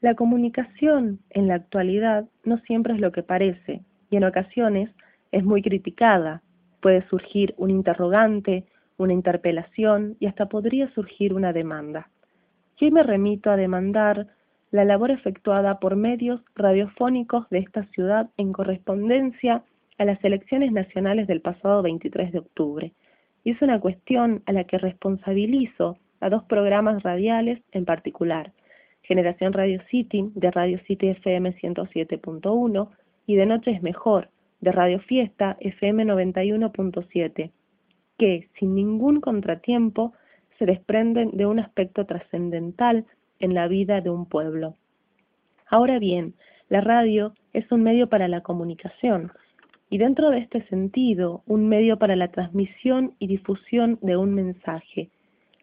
La comunicación en la actualidad no siempre es lo que parece y en ocasiones es muy criticada. Puede surgir un interrogante, una interpelación y hasta podría surgir una demanda. Yo me remito a demandar la labor efectuada por medios radiofónicos de esta ciudad en correspondencia a las elecciones nacionales del pasado 23 de octubre. Y es una cuestión a la que responsabilizo a dos programas radiales en particular, Generación Radio City de Radio City FM 107.1 y De Noche es Mejor de Radio Fiesta FM 91.7, que, sin ningún contratiempo, se desprenden de un aspecto trascendental en la vida de un pueblo. Ahora bien, la radio es un medio para la comunicación y dentro de este sentido, un medio para la transmisión y difusión de un mensaje,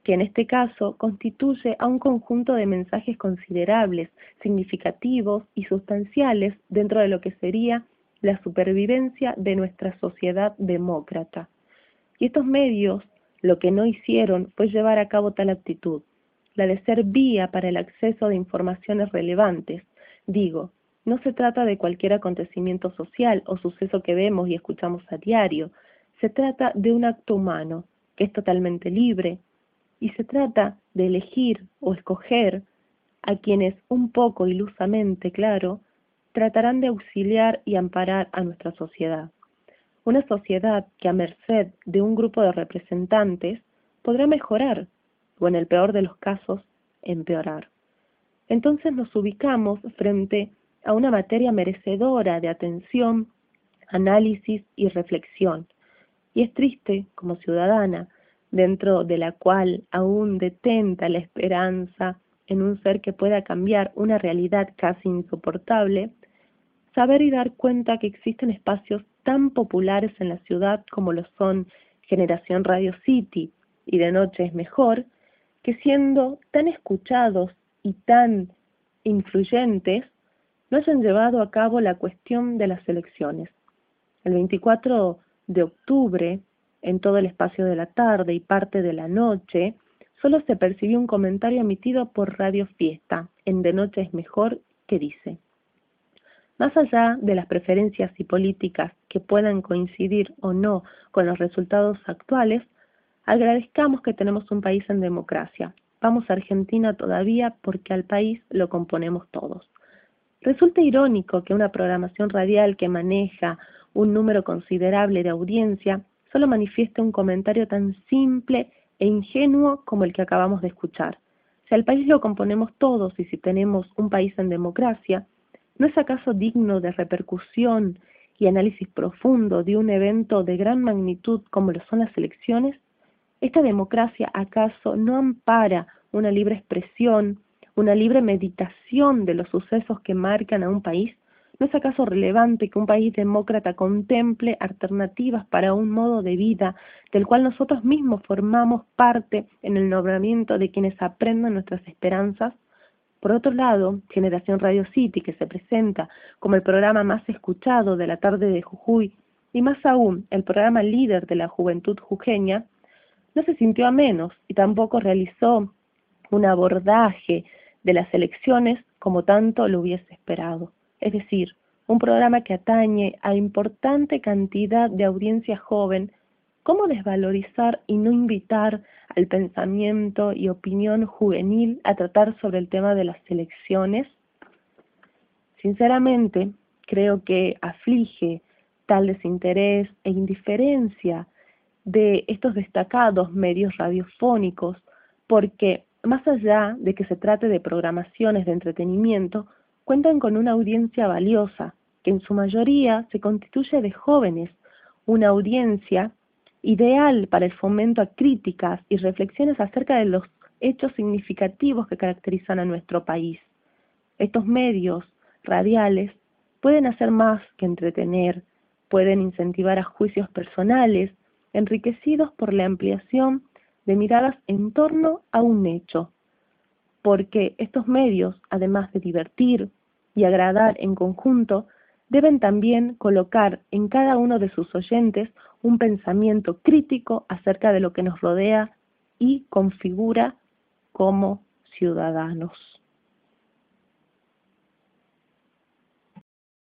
que en este caso constituye a un conjunto de mensajes considerables, significativos y sustanciales dentro de lo que sería la supervivencia de nuestra sociedad demócrata. Y estos medios lo que no hicieron fue llevar a cabo tal actitud, la de ser vía para el acceso de informaciones relevantes. Digo, no se trata de cualquier acontecimiento social o suceso que vemos y escuchamos a diario, se trata de un acto humano, que es totalmente libre, y se trata de elegir o escoger a quienes un poco ilusamente, claro, tratarán de auxiliar y amparar a nuestra sociedad. Una sociedad que a merced de un grupo de representantes podrá mejorar o en el peor de los casos empeorar. Entonces nos ubicamos frente a una materia merecedora de atención, análisis y reflexión. Y es triste, como ciudadana, dentro de la cual aún detenta la esperanza en un ser que pueda cambiar una realidad casi insoportable, saber y dar cuenta que existen espacios tan populares en la ciudad como lo son Generación Radio City y de noche es mejor, que siendo tan escuchados y tan influyentes, no hayan llevado a cabo la cuestión de las elecciones. El 24 de octubre en todo el espacio de la tarde y parte de la noche, solo se percibió un comentario emitido por Radio Fiesta, en De Noche es Mejor, que dice, más allá de las preferencias y políticas que puedan coincidir o no con los resultados actuales, agradezcamos que tenemos un país en democracia. Vamos a Argentina todavía porque al país lo componemos todos. Resulta irónico que una programación radial que maneja un número considerable de audiencia solo manifiesta un comentario tan simple e ingenuo como el que acabamos de escuchar. Si al país lo componemos todos y si tenemos un país en democracia, ¿no es acaso digno de repercusión y análisis profundo de un evento de gran magnitud como lo son las elecciones? ¿Esta democracia acaso no ampara una libre expresión, una libre meditación de los sucesos que marcan a un país? ¿No es acaso relevante que un país demócrata contemple alternativas para un modo de vida del cual nosotros mismos formamos parte en el nombramiento de quienes aprendan nuestras esperanzas? Por otro lado, Generación Radio City, que se presenta como el programa más escuchado de la tarde de Jujuy y más aún el programa líder de la juventud jujeña, no se sintió a menos y tampoco realizó un abordaje de las elecciones como tanto lo hubiese esperado es decir, un programa que atañe a importante cantidad de audiencia joven, ¿cómo desvalorizar y no invitar al pensamiento y opinión juvenil a tratar sobre el tema de las elecciones? Sinceramente, creo que aflige tal desinterés e indiferencia de estos destacados medios radiofónicos, porque más allá de que se trate de programaciones de entretenimiento, cuentan con una audiencia valiosa, que en su mayoría se constituye de jóvenes, una audiencia ideal para el fomento a críticas y reflexiones acerca de los hechos significativos que caracterizan a nuestro país. Estos medios radiales pueden hacer más que entretener, pueden incentivar a juicios personales, enriquecidos por la ampliación de miradas en torno a un hecho, porque estos medios, además de divertir y agradar en conjunto, deben también colocar en cada uno de sus oyentes un pensamiento crítico acerca de lo que nos rodea y configura como ciudadanos.